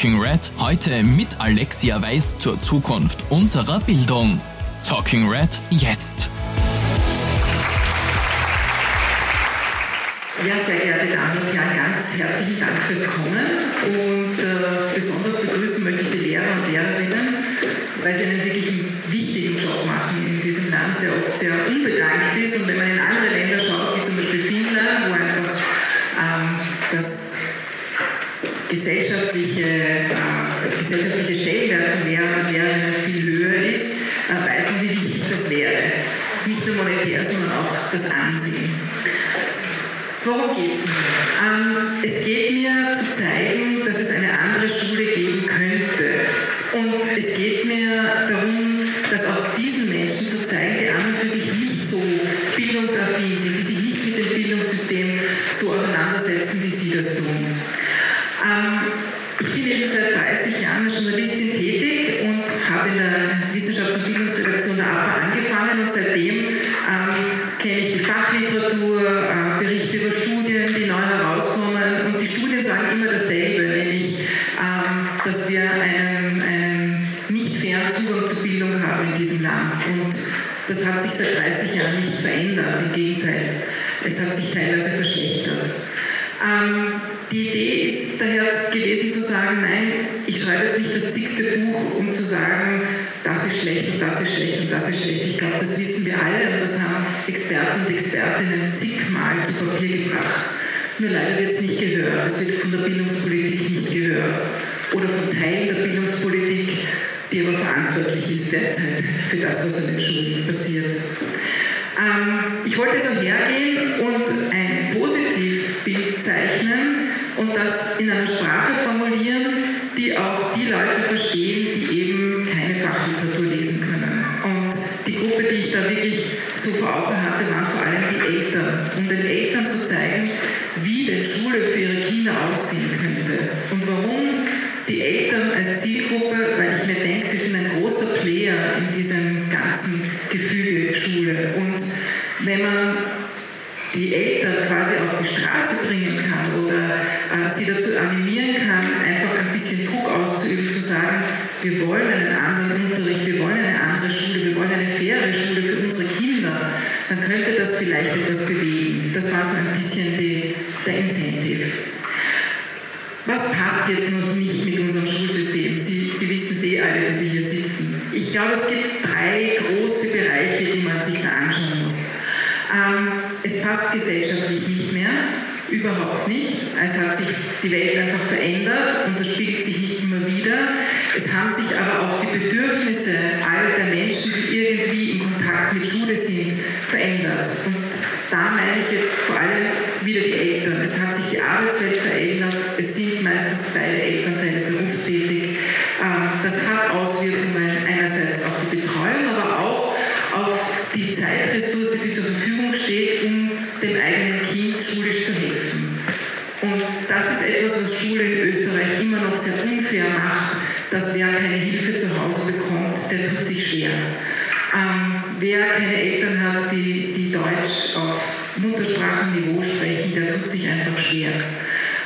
Talking Red heute mit Alexia Weiß zur Zukunft unserer Bildung. Talking Red jetzt. Ja, sehr geehrte Damen und Herren, ganz herzlichen Dank fürs Kommen und äh, besonders begrüßen möchte ich die Lehrer und Lehrerinnen, weil sie einen wirklich wichtigen Job machen in diesem Land, der oft sehr unbedankt ist. Und wenn man in andere Länder schaut, wie zum Beispiel Finnland, wo einfach ähm, das gesellschaftliche, äh, gesellschaftliche Stellenwert von Lehrern und Lehrerinnen viel höher ist, äh, weiß man, wie wichtig das wäre. Nicht nur monetär, sondern auch das Ansehen. Worum geht es mir? Ähm, es geht mir zu zeigen, dass es eine andere Schule geben könnte. Und es geht mir darum, dass auch diesen Menschen zu zeigen, die an und für sich nicht so bildungsaffin sind, die sich nicht mit dem Bildungssystem so auseinandersetzen, wie sie das tun. Ähm, ich bin jetzt seit 30 Jahren als Journalistin tätig und habe in der Wissenschafts- und Bildungsredaktion der APA angefangen und seitdem ähm, kenne ich die Fachliteratur, äh, Berichte über Studien, die neu herauskommen und die Studien sagen immer dasselbe, nämlich, ähm, dass wir einen, einen nicht fairen Zugang zur Bildung haben in diesem Land und das hat sich seit 30 Jahren nicht verändert, im Gegenteil, es hat sich teilweise verschlechtert. Ähm, die Idee ist daher gewesen zu sagen, nein, ich schreibe jetzt nicht das zigste Buch, um zu sagen, das ist schlecht und das ist schlecht und das ist schlecht. Ich glaube, das wissen wir alle und das haben Experten und Expertinnen zigmal zu Papier gebracht. Nur leider wird es nicht gehört. Es wird von der Bildungspolitik nicht gehört. Oder von Teilen der Bildungspolitik, die aber verantwortlich ist derzeit für das, was an den Schulen passiert. Ähm, ich wollte also hergehen und ein Positivbild zeichnen und das in einer Sprache formulieren, die auch die Leute verstehen, die eben keine Fachliteratur lesen können. Und die Gruppe, die ich da wirklich so vor Augen hatte, waren vor allem die Eltern. Um den Eltern zu zeigen, wie denn Schule für ihre Kinder aussehen könnte und warum die Eltern als Zielgruppe, weil ich mir denke, sie sind ein großer Player in diesem ganzen Gefüge Schule. Und wenn man die Eltern quasi auf die Straße bringen kann oder äh, sie dazu animieren kann, einfach ein bisschen Druck auszuüben, zu sagen, wir wollen einen anderen Unterricht, wir wollen eine andere Schule, wir wollen eine faire Schule für unsere Kinder, dann könnte das vielleicht etwas bewegen. Das war so ein bisschen die, der Incentive. Was passt jetzt noch nicht mit unserem Schulsystem? Sie, Sie wissen es eh alle, die Sie hier sitzen. Ich glaube, es gibt drei große Bereiche, die man sich da anschauen muss. Ähm, es passt gesellschaftlich nicht mehr, überhaupt nicht. Es hat sich die Welt einfach verändert und das spiegelt sich nicht immer wieder. Es haben sich aber auch die Bedürfnisse all der Menschen, die irgendwie in Kontakt mit Schule sind, verändert. Und da meine ich jetzt vor allem wieder die Eltern. Es hat sich die Arbeitswelt verändert. Es sind meistens beide Elternteile berufstätig. Ähm, das hat Auswirkungen einerseits die Zeitressource, die zur Verfügung steht, um dem eigenen Kind schulisch zu helfen. Und das ist etwas, was Schule in Österreich immer noch sehr unfair macht, dass wer keine Hilfe zu Hause bekommt, der tut sich schwer. Ähm, wer keine Eltern hat, die, die Deutsch auf Muttersprachenniveau sprechen, der tut sich einfach schwer.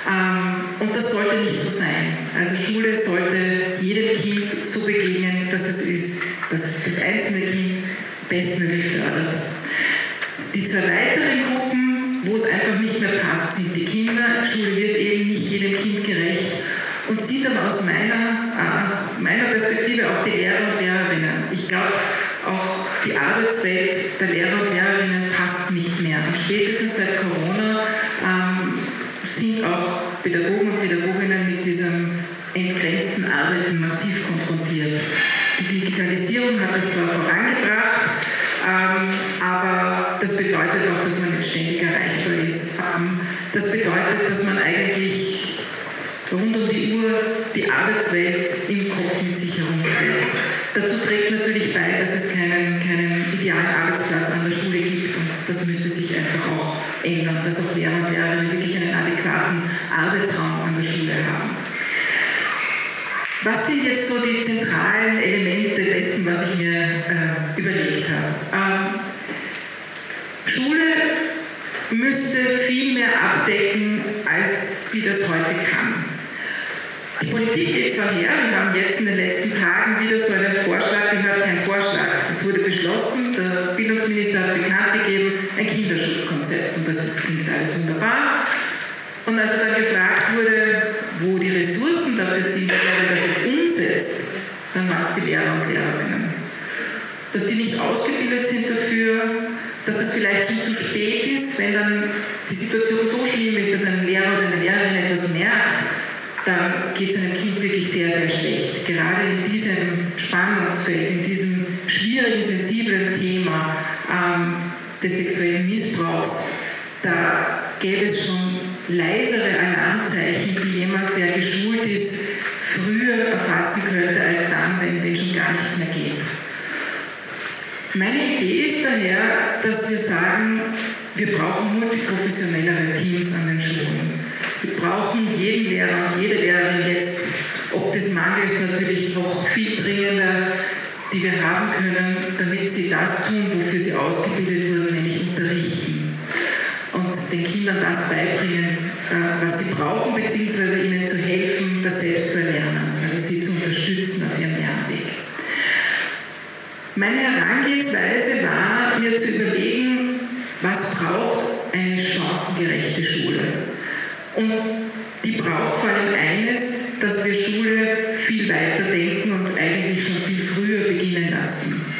Ähm, und das sollte nicht so sein. Also Schule sollte jedem Kind so begegnen, dass es ist, dass es das einzelne Kind bestmöglich fördert. Die zwei weiteren Gruppen, wo es einfach nicht mehr passt, sind die Kinder. Schule wird eben nicht jedem Kind gerecht und sieht dann aus meiner, äh, meiner Perspektive auch die Lehrer und Lehrerinnen. Ich glaube, auch die Arbeitswelt der Lehrer und Lehrerinnen passt nicht mehr. Und spätestens seit Corona ähm, sind auch Pädagogen und Pädagoginnen mit diesem entgrenzten Arbeiten massiv konfrontiert. Digitalisierung hat das zwar vorangebracht, ähm, aber das bedeutet auch, dass man nicht ständig erreichbar ist. Ähm, das bedeutet, dass man eigentlich rund um die Uhr die Arbeitswelt im Kopf mit sich herumträgt. Dazu trägt natürlich bei, dass es keinen, keinen idealen Arbeitsplatz an der Schule gibt und das müsste sich einfach auch ändern, dass auch Lehrer und Lehrerinnen wirklich einen adäquaten Arbeitsraum an der Schule haben. Was sind jetzt so die zentralen Elemente dessen, was ich mir äh, überlegt habe? Ähm, Schule müsste viel mehr abdecken, als sie das heute kann. Die Politik geht zwar her, wir haben jetzt in den letzten Tagen wieder so einen Vorschlag gehört, kein Vorschlag. Es wurde beschlossen, der Bildungsminister hat bekannt gegeben, ein Kinderschutzkonzept. Und das ist, klingt alles wunderbar. Und als er dann gefragt wurde, wo die Ressourcen dafür sind, wer das jetzt umsetzt, dann waren es die Lehrer und Lehrerinnen. Dass die nicht ausgebildet sind dafür, dass das vielleicht schon zu spät ist, wenn dann die Situation so schlimm ist, dass ein Lehrer oder eine Lehrerin etwas merkt, dann geht es einem Kind wirklich sehr, sehr schlecht. Gerade in diesem Spannungsfeld, in diesem schwierigen, sensiblen Thema ähm, des sexuellen Missbrauchs, da gäbe es schon leisere Alarmzeichen, die jemand, der geschult ist, früher erfassen könnte, als dann, wenn, wenn schon gar nichts mehr geht. Meine Idee ist daher, dass wir sagen, wir brauchen multiprofessionellere Teams an den Schulen. Wir brauchen jeden Lehrer und jede Lehrerin jetzt, ob des Mangels natürlich noch viel dringender, die wir haben können, damit sie das tun, wofür sie ausgebildet wurden, nämlich unterrichten den Kindern das beibringen, äh, was sie brauchen, beziehungsweise ihnen zu helfen, das selbst zu erlernen, also sie zu unterstützen auf ihrem Lernweg. Meine Herangehensweise war, mir zu überlegen, was braucht eine chancengerechte Schule. Und die braucht vor allem eines, dass wir Schule viel weiter denken und eigentlich schon viel früher beginnen lassen.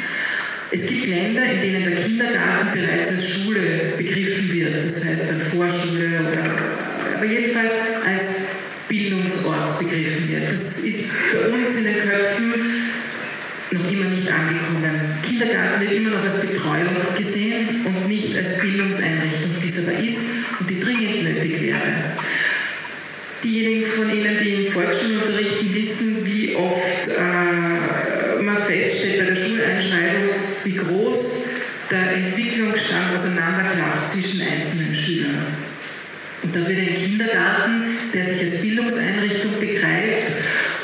Es gibt Länder, in denen der Kindergarten bereits als Schule begriffen wird, das heißt dann Vorschule oder aber jedenfalls als Bildungsort begriffen wird. Das ist bei uns in den Köpfen noch immer nicht angekommen. Kindergarten wird immer noch als Betreuung gesehen und nicht als Bildungseinrichtung, die es aber ist und die dringend nötig wäre. Diejenigen von Ihnen, die in Volksschulen unterrichten, wissen, wie oft äh, man feststellt bei der Schuleinschreibung, wie groß der Entwicklungsstand auseinanderklafft zwischen einzelnen Schülern. Und da wird ein Kindergarten, der sich als Bildungseinrichtung begreift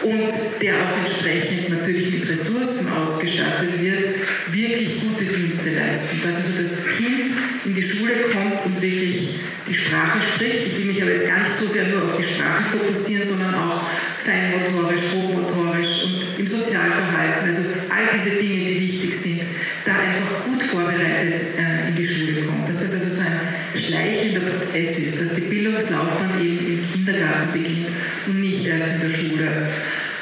und der auch entsprechend natürlich mit Ressourcen ausgestattet wird, wirklich gute Dienste leisten. Dass also das Kind in die Schule kommt und wirklich die Sprache spricht. Ich will mich aber jetzt gar nicht so sehr nur auf die Sprache fokussieren, sondern auch feinmotorisch, hochmotorisch und im Sozialverhalten, also all diese Dinge, die wichtig sind, da einfach gut vorbereitet äh, in die Schule kommt. Dass das also so ein schleichender Prozess ist, dass die Bildungslaufbahn eben im Kindergarten beginnt und nicht erst in der Schule.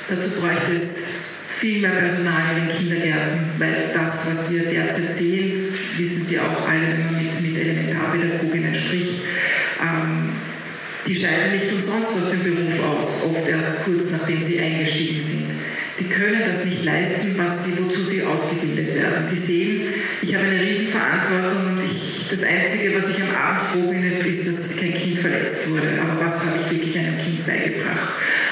Dazu bräuchte es viel mehr Personal in den Kindergärten, weil das, was wir derzeit sehen, wissen Sie auch alle, wenn man mit, mit Elementarpädagoginnen spricht, ähm, die scheiden nicht umsonst aus dem Beruf aus, oft erst kurz nachdem sie eingestiegen sind. Die können das nicht leisten, was sie, wozu sie ausgebildet werden. Die sehen, ich habe eine Riesenverantwortung und ich, das Einzige, was ich am Abend froh bin, ist, ist, dass kein Kind verletzt wurde. Aber was habe ich wirklich einem Kind beigebracht?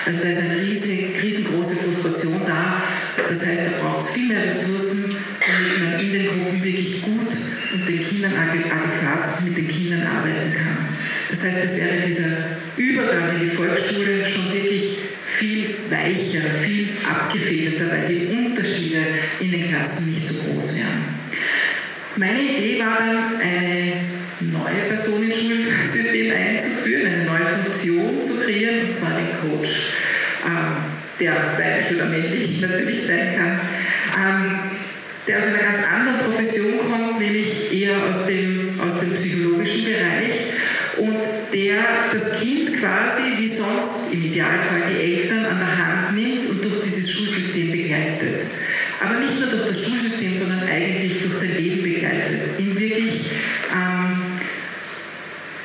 Also da ist eine riesen, riesengroße Frustration da. Das heißt, da braucht es viel mehr Ressourcen, damit man in den Gruppen wirklich gut und den Kindern adäquat mit den Kindern arbeiten kann. Das heißt, es wäre dieser Übergang in die Volksschule schon wirklich viel weicher, viel abgefederter, weil die Unterschiede in den Klassen nicht so groß wären. Meine Idee war dann, eine neue Person ins Schulsystem einzuführen, eine neue Funktion zu kreieren, und zwar den Coach, ähm, der weiblich oder männlich natürlich sein kann, ähm, der aus einer ganz anderen Profession kommt, nämlich eher aus dem, aus dem psychologischen Bereich und der das Kind quasi wie sonst im Idealfall die Eltern an der Hand nimmt und durch dieses Schulsystem begleitet. Aber nicht nur durch das Schulsystem, sondern eigentlich durch sein Leben begleitet. Ihn wirklich ähm,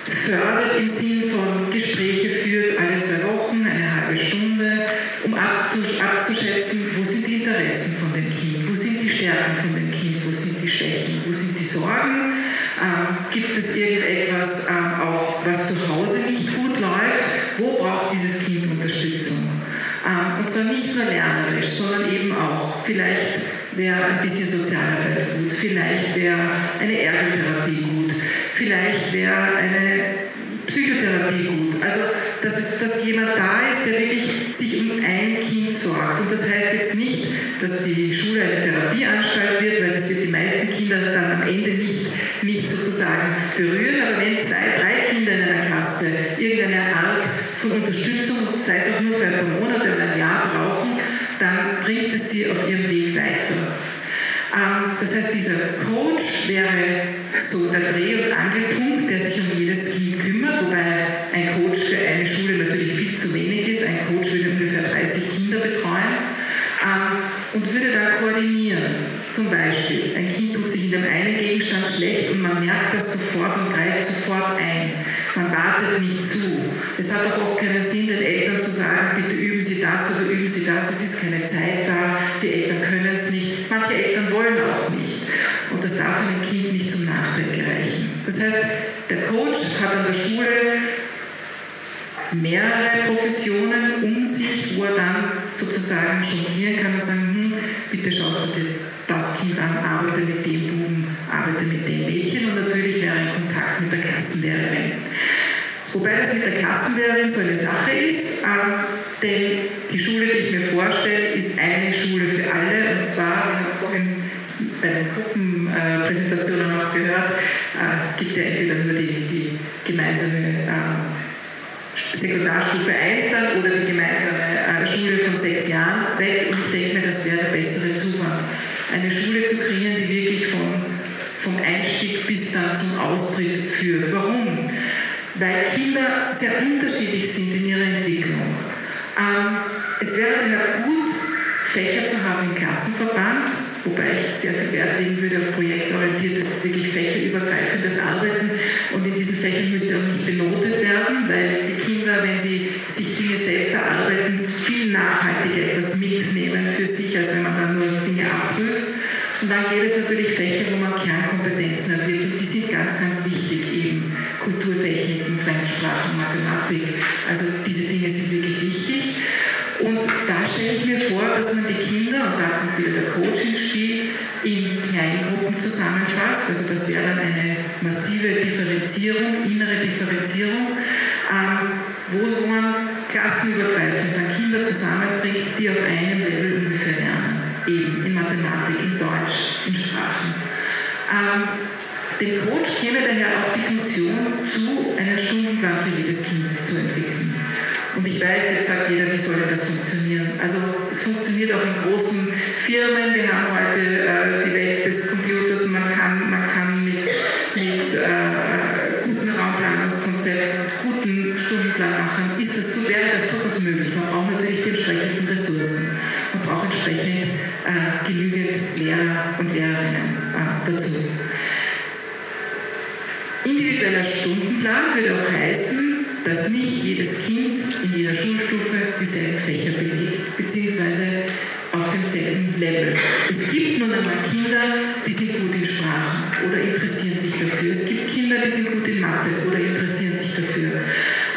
fördert im Sinn von Gespräche führt alle zwei Wochen, eine halbe Stunde, um abzuschätzen, wo sind die Interessen von dem Kind, wo sind die Stärken von dem Kind, wo sind die Schwächen, wo sind die Sorgen, ähm, gibt es irgendetwas ähm, auch, was zu Hause nicht gut läuft, wo braucht dieses Kind Unterstützung. Ähm, und zwar nicht nur lernerisch, sondern eben auch, vielleicht wäre ein bisschen Sozialarbeit gut, vielleicht wäre eine Ergotherapie gut, vielleicht wäre eine Psychotherapie gut. Also, dass, es, dass jemand da ist, der wirklich sich um ein Kind sorgt. Und das heißt jetzt nicht, dass die Schule eine Therapieanstalt wird, weil das wird die meisten Kinder dann am Ende nicht, nicht sozusagen berühren. Aber wenn zwei, drei Kinder in einer Klasse irgendeine Art von Unterstützung, sei es auch nur für ein paar Monate oder ein Jahr brauchen, dann bringt es sie auf ihrem Weg weiter. Ähm, das heißt, dieser Coach wäre so der Dreh- und Angelpunkt, der sich um jedes Kind kümmert, wobei ein Coach für eine Schule natürlich viel zu wenig ist. Ein Coach würde ungefähr 30 Kinder betreuen ähm, und würde dann koordinieren. Zum Beispiel, ein Kind tut sich in dem einen Gegenstand schlecht und man merkt das sofort und greift sofort ein. Man wartet nicht zu. Es hat auch oft keinen Sinn, den Eltern zu sagen, bitte üben Sie das oder üben Sie das, es ist keine Zeit da, die Eltern können es nicht. Manche Eltern wollen auch nicht. Und das darf einem Kind nicht zum Nachteil gereichen. Das heißt, der Coach hat an der Schule mehrere Professionen um sich, wo er dann sozusagen jonglieren kann und sagen, hm, bitte schaust du dir das Kind an, arbeite mit dem Buben, arbeite mit dem Mädchen und natürlich wäre ein Kontakt mit der Klassenlehrerin. Wobei das mit der Klassenlehrerin so eine Sache ist, ähm, denn die Schule, die ich mir vorstelle, ist eine Schule für alle und zwar, wir haben vorhin bei den Gruppenpräsentationen auch gehört, äh, es gibt ja entweder nur die, die gemeinsame äh, Sekundarstufe 1 dann oder die gemeinsame äh, Schule von sechs Jahren weg und ich denke mir, das wäre der bessere Zugang eine Schule zu kreieren, die wirklich vom, vom Einstieg bis dann zum Austritt führt. Warum? Weil Kinder sehr unterschiedlich sind in ihrer Entwicklung. Ähm, es wäre gut, Fächer zu haben im Klassenverband, wobei ich sehr viel Wert legen würde auf projektorientiertes, wirklich fächerübergreifendes Arbeiten. Und in diesen Fächern müsste auch nicht benotet werden, weil die Kinder, wenn sie sich Dinge selbst erarbeiten, viel nachhaltiger etwas mitnehmen für sich, als wenn man dann nur Dinge abprüft. Und dann gibt es natürlich Fächer, wo man Kernkompetenzen erwirbt und die sind ganz, ganz wichtig, eben Kulturtechniken, Fremdsprachen, Mathematik. Also diese Dinge sind wirklich wichtig. Mir vor, dass man die Kinder, und da kommt wieder der Coach ins Spiel, in Kleingruppen zusammenfasst. Also das wäre dann eine massive Differenzierung, innere Differenzierung, ähm, wo man klassenübergreifend dann Kinder zusammenbringt, die auf einem Level ungefähr lernen. Eben in Mathematik, in Deutsch, in Sprachen. Ähm, dem Coach käme daher auch die Funktion zu, einen Stundenplan für jedes Kind zu entwickeln. Und ich weiß, jetzt sagt jeder, wie soll denn das funktionieren? Also es funktioniert auch in großen Firmen. Wir haben heute äh, die Welt des Computers. Man kann, man kann mit, mit äh, guten Raumplanungskonzepten und guten Stundenplan machen. Ist das, wäre das durchaus möglich. Man braucht natürlich die entsprechenden Ressourcen. Man braucht entsprechend äh, genügend Lehrer und Lehrerinnen äh, dazu. Individueller Stundenplan würde auch heißen, dass nicht jedes Kind in jeder Schulstufe dieselben Fächer belegt, beziehungsweise auf demselben Level. Es gibt nun einmal Kinder, die sind gut in Sprachen oder interessieren sich dafür. Es gibt Kinder, die sind gut in Mathe oder interessieren sich dafür.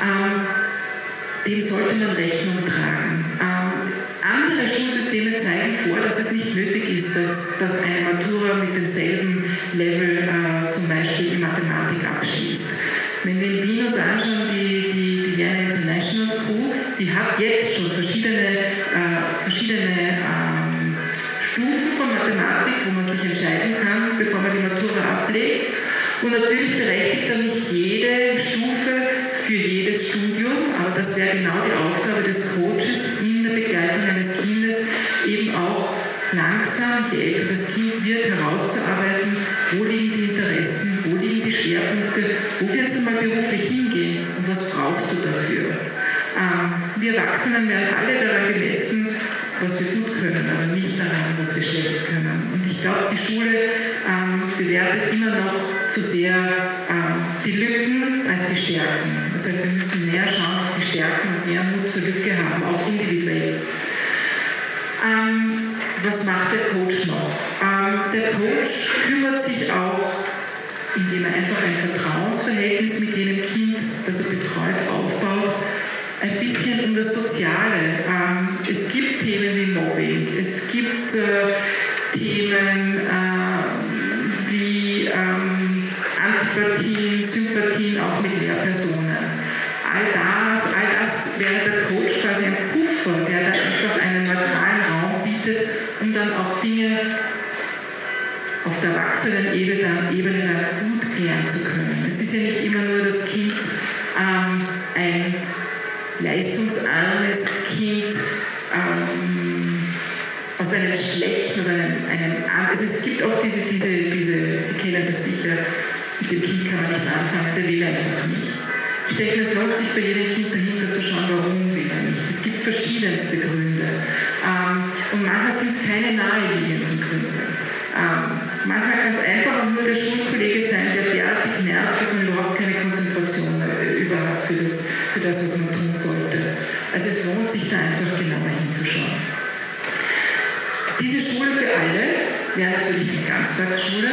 Ähm, dem sollte man Rechnung tragen. Ähm, andere Schulsysteme zeigen vor, dass es nicht nötig ist, dass, dass eine Matura mit demselben Level äh, zum Beispiel in Mathematik abschließt. Wenn wir in Wien uns anschauen, wo man sich entscheiden kann, bevor man die Matura ablegt. Und natürlich berechtigt dann nicht jede Stufe für jedes Studium, aber das wäre genau die Aufgabe des Coaches in der Begleitung eines Kindes, eben auch langsam, je älter das Kind wird, herauszuarbeiten, wo liegen die Interessen, wo liegen die Schwerpunkte, wo wird es einmal beruflich hingehen und was brauchst du dafür. Ähm, wir Erwachsenen werden alle daran gemessen, was wir gut können, aber nicht daran, was wir schlecht können. Und ich glaube, die Schule ähm, bewertet immer noch zu sehr ähm, die Lücken als die Stärken. Das heißt, wir müssen mehr schauen auf die Stärken und mehr Mut zur Lücke haben, auch individuell. Ähm, was macht der Coach noch? Ähm, der Coach kümmert sich auch, indem er einfach ein Vertrauensverhältnis mit jenem Kind, das er betreut, aufbaut, ein bisschen um das Soziale. Ähm, es gibt Themen wie Mobbing, es gibt äh, Themen äh, wie ähm, Antipathien, Sympathien auch mit Lehrpersonen. All das, all das wäre der Coach quasi ein Puffer, der da einfach einen neutralen Raum bietet, um dann auch Dinge auf der Erwachsenenebene dann, Ebene dann gut klären zu können. Es ist ja nicht immer nur das Kind ähm, ein leistungsarmes Kind ähm, aus einem schlechten oder einem, einem also es gibt oft diese, diese, diese, Sie kennen das sicher, mit dem Kind kann man nichts anfangen, der will einfach nicht. Ich denke, es lohnt sich bei jedem Kind dahinter zu schauen, warum will er nicht. Es gibt verschiedenste Gründe. Ähm, und manchmal sind es keine naheliegenden Gründe. Ähm, manchmal es einfach nur der Schulkollege sein, der derartig nervt, dass man überhaupt keine Konzentration äh, über hat für das, für das, was man tun sollte. Also es lohnt sich da einfach genauer hinzuschauen. Diese Schule für alle wäre natürlich eine Ganztagsschule,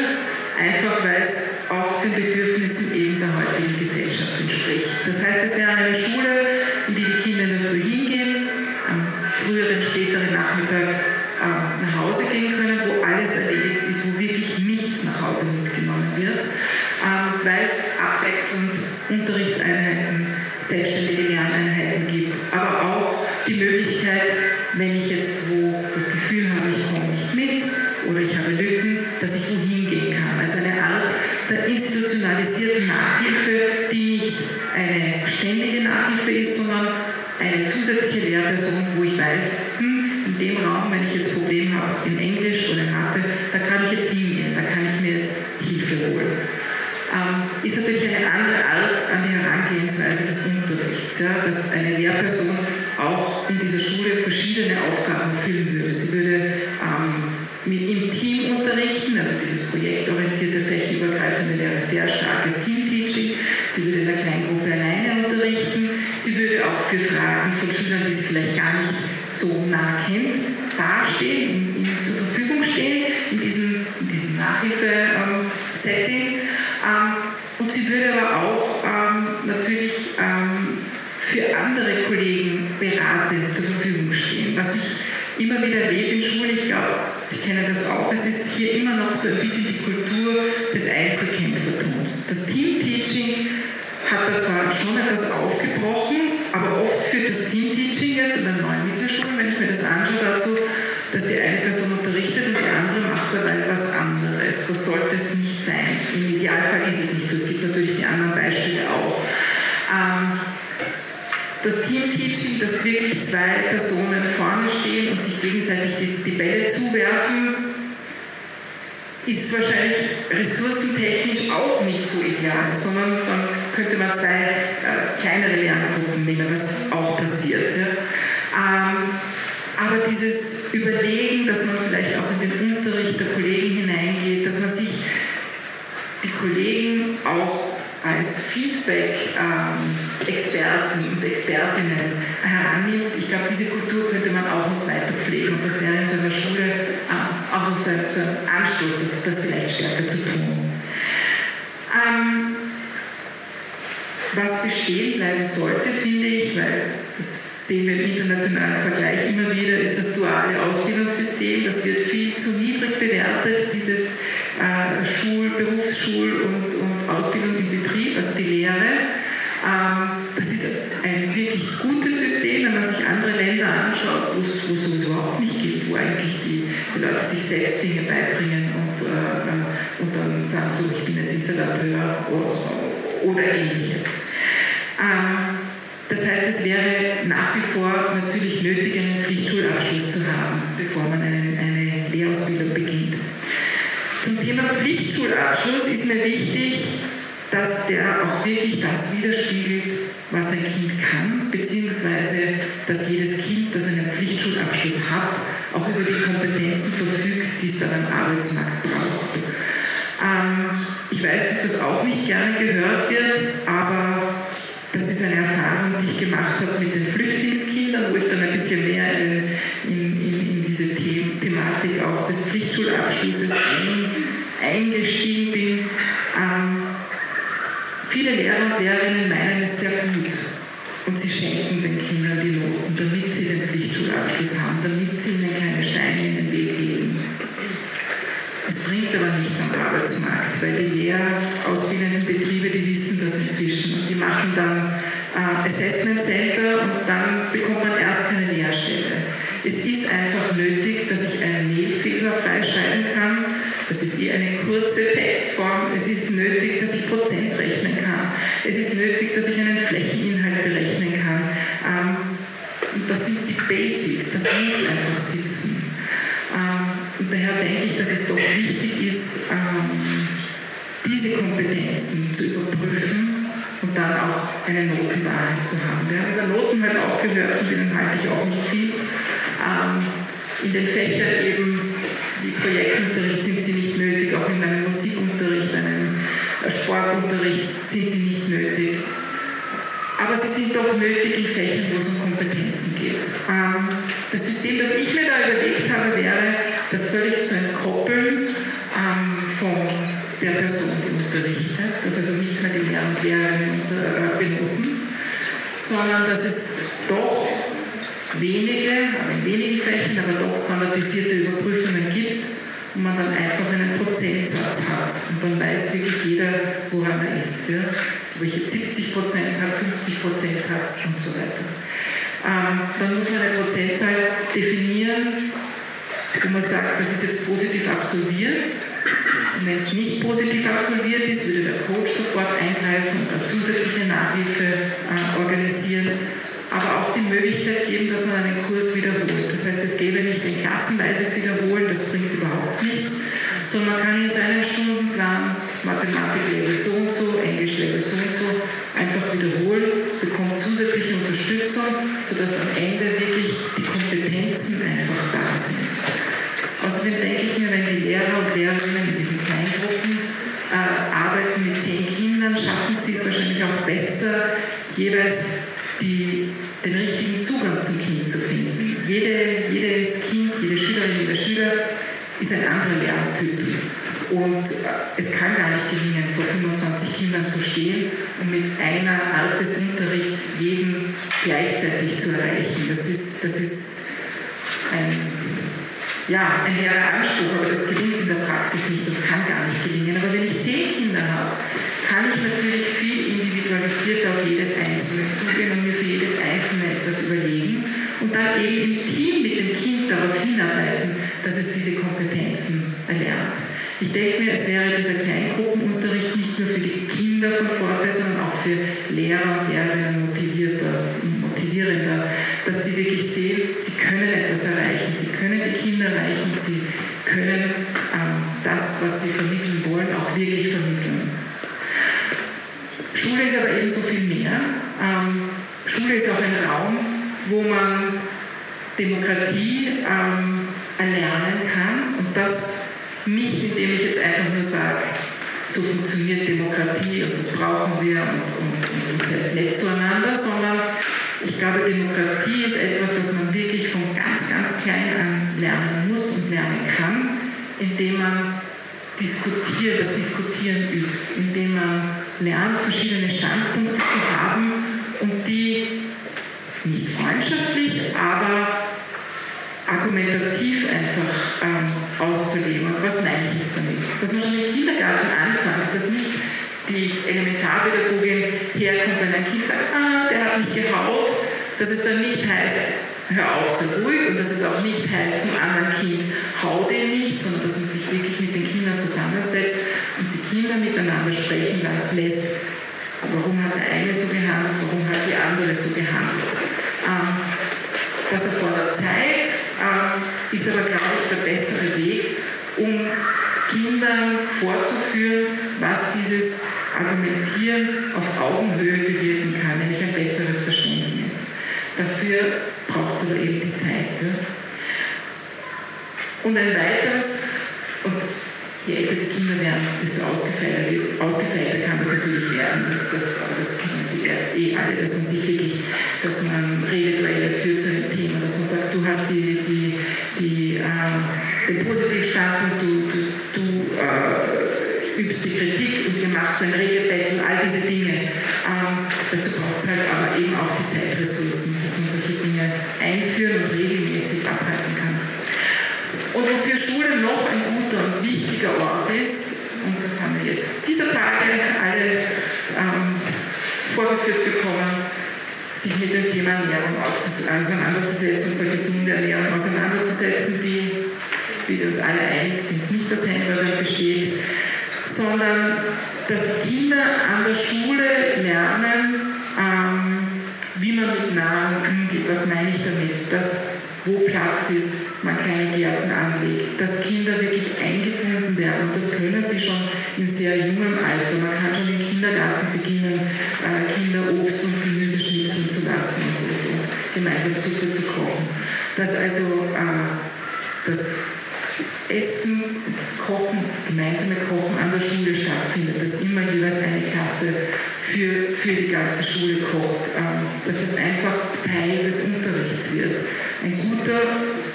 einfach weil es auch den Bedürfnissen eben der heutigen Gesellschaft entspricht. Das heißt, es wäre eine Schule, in die die Kinder in der Früh Lehrperson, wo ich weiß, hm, in dem Raum, wenn ich jetzt Probleme habe in Englisch oder in Mathe, da kann ich jetzt hingehen, da kann ich mir jetzt Hilfe holen. Ähm, ist natürlich eine andere Art an die Herangehensweise des Unterrichts, ja, dass eine Lehrperson auch in dieser Schule verschiedene Aufgaben erfüllen würde. Sie würde ähm, mit, im Team unterrichten, also dieses projektorientierte, fächerübergreifende wäre sehr starkes Teamteaching. Sie würde in der Kleingruppe alleine unterrichten. Sie würde auch für Fragen von Schülern, die sie vielleicht gar nicht so nah kennt, dastehen, ihnen zur Verfügung stehen in diesem, in diesem Nachhilfe-Setting. Ähm, und sie würde aber auch ähm, natürlich ähm, für andere Kollegen beratend zur Verfügung stehen. Was ich immer wieder erlebe in Schulen, ich glaube, Sie kennen das auch, es ist hier immer noch so ein bisschen die Kultur des Einzelkämpfertums. Das hat da zwar schon etwas aufgebrochen, aber oft führt das Teamteaching jetzt in der neuen Mittelschule, wenn ich mir das anschaue, dazu, dass die eine Person unterrichtet und die andere macht dabei was anderes. Das sollte es nicht sein. Im Idealfall ist es nicht so. Es gibt natürlich die anderen Beispiele auch. Ähm, das Teamteaching, dass wirklich zwei Personen vorne stehen und sich gegenseitig die, die Bälle zuwerfen, ist wahrscheinlich ressourcentechnisch auch nicht so ideal, sondern dann könnte man zwei äh, kleinere Lerngruppen nehmen, was auch passiert. Ja. Ähm, aber dieses Überlegen, dass man vielleicht auch in den Unterricht der Kollegen hineingeht, dass man sich die Kollegen auch als Feedback-Experten ähm, und Expertinnen herannimmt. Ich glaube, diese Kultur könnte man auch noch weiter pflegen und das wäre in so einer Schule äh, auch noch so ein, so ein Anstoß, das, das vielleicht stärker zu tun. Ähm, was bestehen bleiben sollte, finde ich, weil das sehen wir im internationalen Vergleich immer wieder, ist das duale Ausbildungssystem. Das wird viel zu niedrig bewertet, dieses äh, Schul-, Berufsschul- und, und Ausbildung im Betrieb, also die Lehre. Ähm, das ist ein wirklich gutes System, wenn man sich andere Länder anschaut, wo es sowas überhaupt nicht gibt, wo eigentlich die, die Leute sich selbst Dinge beibringen und, äh, und dann sagen, so, ich bin jetzt Installateur oder, oder ähnliches. Ähm, das heißt, es wäre nach wie vor natürlich nötig, einen Pflichtschulabschluss zu haben, bevor man eine, eine Lehrausbildung beginnt. Zum Thema Pflichtschulabschluss ist mir wichtig, dass der auch wirklich das widerspiegelt, was ein Kind kann, beziehungsweise dass jedes Kind, das einen Pflichtschulabschluss hat, auch über die Kompetenzen verfügt, die es dann am Arbeitsmarkt braucht. Ähm, ich weiß, dass das auch nicht gerne gehört wird, aber das ist eine Erfahrung, die ich gemacht habe mit den Flüchtlingskindern, wo ich dann ein bisschen mehr in, in, in, diese The Thematik auch des Pflichtschulabschlusses ein, eingestiegen bin. Ähm, viele Lehrer und Lehrerinnen meinen es sehr gut und sie schenken Es ist nötig, dass ich einen Flächeninhalt berechnen kann. Ähm, das sind die Basics, das muss einfach sitzen. Ähm, und daher denke ich, dass es doch wichtig ist, ähm, diese Kompetenzen zu überprüfen und dann auch eine Notenwahrheit zu haben. Wir haben über Noten halt auch gehört, von denen halte ich auch nicht viel. In den Fächern eben wie Projektunterricht sind sie nicht nötig, auch in einem Musikunterricht, einem Sportunterricht sind sie nicht nötig. Aber sie sind doch nötig in Fächern, wo es um Kompetenzen geht. Ähm, das System, das ich mir da überlegt habe, wäre, das völlig zu entkoppeln ähm, von der Person, die unterrichtet, dass also nicht mehr die Lehrer und Lehrerinnen äh, benoten, sondern dass es doch wenige, aber in wenigen Fächern, aber doch standardisierte Überprüfungen gibt und man dann einfach einen Prozentsatz hat und dann weiß wirklich jeder, woran er ist. Ja? Ob ich jetzt 70 Prozent habe, 50 Prozent habe und so weiter. Ähm, dann muss man eine Prozentzahl definieren, wo man sagt, das ist jetzt positiv absolviert. Und wenn es nicht positiv absolviert ist, würde der Coach sofort eingreifen und eine zusätzliche Nachhilfe äh, organisieren aber auch die Möglichkeit geben, dass man einen Kurs wiederholt. Das heißt, es gäbe nicht ein klassenweises Wiederholen, das bringt überhaupt nichts, sondern man kann in seinen Stundenplan Mathematik Level so und so, Englisch Level so und so einfach wiederholen, bekommt zusätzliche Unterstützung, sodass am Ende wirklich die Kompetenzen einfach da sind. Außerdem denke ich mir, wenn die Lehrer und Lehrerinnen in diesen Kleingruppen äh, arbeiten mit zehn Kindern, schaffen sie es wahrscheinlich auch besser, jeweils die, den richtigen Zugang zum Kind zu finden. Jede, jedes Kind, jede Schülerin, jeder Schüler ist ein anderer Lerntyp. Und äh, es kann gar nicht gelingen, vor 25 Kindern zu stehen und mit einer Art des Unterrichts jeden gleichzeitig zu erreichen. Das ist, das ist ein, ja, ein hehrer Anspruch, aber das gelingt in der Praxis nicht und kann gar nicht gelingen. Aber wenn ich zehn Kinder habe, kann ich natürlich viel individualisiert auf jedes Einzelne zugehen und mir für jedes Einzelne etwas überlegen und dann eben im Team mit dem Kind darauf hinarbeiten, dass es diese Kompetenzen erlernt. Ich denke mir, es wäre dieser Kleingruppenunterricht nicht nur für die Kinder von Vorteil, sondern auch für Lehrer und Lehrerinnen motivierter, motivierender, dass sie wirklich sehen, sie können etwas erreichen, sie können die Kinder erreichen, sie können ähm, das, was sie vermitteln wollen, auch wirklich vermitteln. Schule ist aber eben so viel mehr. Ähm, Schule ist auch ein Raum, wo man Demokratie ähm, erlernen kann und das nicht, indem ich jetzt einfach nur sage, so funktioniert Demokratie und das brauchen wir und, und, und, seid nett zueinander, sondern ich glaube, Demokratie ist etwas, das man wirklich von ganz, ganz klein an lernen muss und lernen kann, indem man diskutiert, das Diskutieren übt, indem man lernt, verschiedene Standpunkte zu haben und die nicht freundschaftlich, aber argumentativ einfach ähm, auszuleben. Und was meine ich jetzt damit? Dass man schon im Kindergarten anfängt, dass nicht die Elementarpädagogin herkommt, wenn ein Kind sagt, ah, der hat mich gehaut, dass es dann nicht heißt, hör auf, sei ruhig und dass es auch nicht heißt zum anderen Kind, Sprechen lässt, warum hat der eine so gehandelt, warum hat die andere so gehandelt. Ähm, das erfordert Zeit, ähm, ist aber, glaube ich, der bessere Weg, um Kindern vorzuführen, was dieses Argumentieren auf Augenhöhe bewirken kann, nämlich ein besseres Verständnis. Dafür braucht es aber eben die Zeit. Ja? Und ein weiteres, und je älter die Kinder werden, desto ausgefeilter, kann das natürlich werden. Das, das, aber das kennen Sie ja eh alle, dass man sich wirklich, dass man Rededuelle führt zu einem Thema, dass man sagt, du hast die, die, die, äh, den Positivstandpunkt, du, du, du äh, übst die Kritik und ihr macht ein Redebett und all diese Dinge. Ähm, dazu braucht es halt aber eben auch die Zeitressourcen, dass man solche Dinge einführen und regelmäßig abhalten kann. Und wofür Schule noch ein guter und wichtiger Ort ist, und das haben wir jetzt dieser Tage alle ähm, vorgeführt bekommen, sich mit dem Thema Ernährung auseinanderzusetzen und zur gesunden Ernährung auseinanderzusetzen, die, wie wir uns alle einig sind, nicht aus Händlern besteht, sondern dass Kinder an der Schule lernen, ähm, wie man man mit Nahrung umgeht. Was meine ich damit? Dass wo Platz ist, man kleine Gärten anlegt, dass Kinder wirklich eingebunden werden. Und das können sie schon in sehr jungem Alter. Man kann schon im Kindergarten beginnen, äh, Kinder Obst und Gemüse schnitzeln zu lassen und, und, und gemeinsam Suppe zu kochen. Dass also äh, das Essen, das Kochen, das gemeinsame Kochen an der Schule stattfindet, dass immer jeweils eine Klasse für, für die ganze Schule kocht, ähm, dass das einfach Teil des Unterrichts wird. Ein guter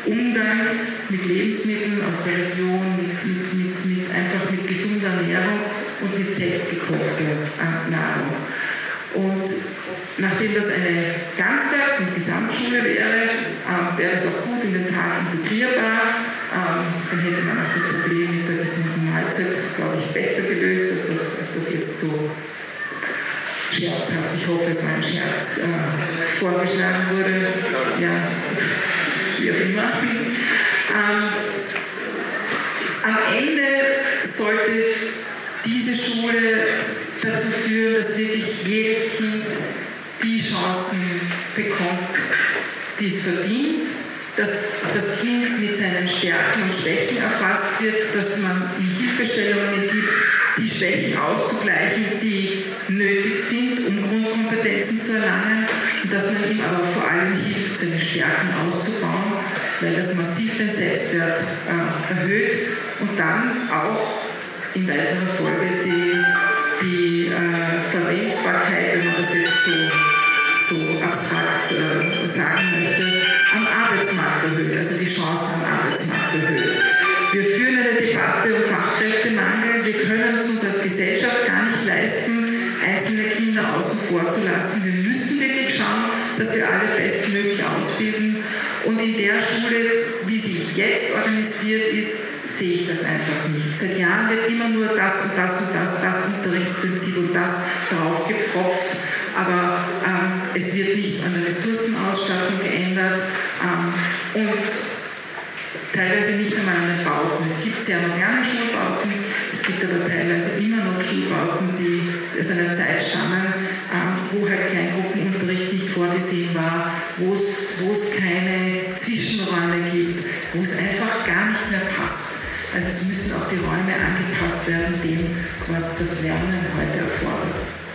Umgang mit Lebensmitteln aus der Region, mit, mit, mit, mit einfach mit gesunder Ernährung und mit selbstgekochter äh, Nahrung. Und nachdem das eine Ganztags- und Gesamtschule wäre, äh, wäre das auch gut in den Tag integrierbar. Dann hätte man auch das Problem mit der gesunden Mahlzeit, glaube ich, besser gelöst, als das, als das jetzt so scherzhaft, ich hoffe, es war ein Scherz, äh, vorgeschlagen wurde. Ja, wie auch immer. Ähm, am Ende sollte diese Schule dazu führen, dass wirklich jedes Kind die Chancen bekommt, die es verdient dass das Kind mit seinen Stärken und Schwächen erfasst wird, dass man ihm Hilfestellungen gibt, die Schwächen auszugleichen, die nötig sind, um Grundkompetenzen zu erlangen. Und dass man ihm aber vor allem hilft, seine Stärken auszubauen, weil das massiv den Selbstwert äh, erhöht. Und dann auch in weiterer Folge die, die äh, Verwendbarkeit, wenn man das jetzt so, so abstrakt äh, sagen möchte, am Arbeitsmarkt erhöht, also die Chancen am Arbeitsmarkt erhöht. Wir führen eine Debatte um Fachkräftemangel. Wir können es uns als Gesellschaft gar nicht leisten, einzelne Kinder außen vor zu lassen. Wir müssen wirklich schauen, dass wir alle bestmöglich ausbilden. Und in der Schule, wie sie jetzt organisiert ist, sehe ich das einfach nicht. Seit Jahren wird immer nur das und das und das, das Unterrichtsprinzip und das drauf gepfropft aber ähm, es wird nichts an der Ressourcenausstattung geändert ähm, und teilweise nicht einmal an den Bauten. Es gibt sehr moderne Schulbauten, es gibt aber teilweise immer noch Schulbauten, die aus einer Zeit stammen, ähm, wo halt Kleingruppenunterricht nicht vorgesehen war, wo es keine Zwischenräume gibt, wo es einfach gar nicht mehr passt. Also es müssen auch die Räume angepasst werden dem, was das Lernen heute erfordert.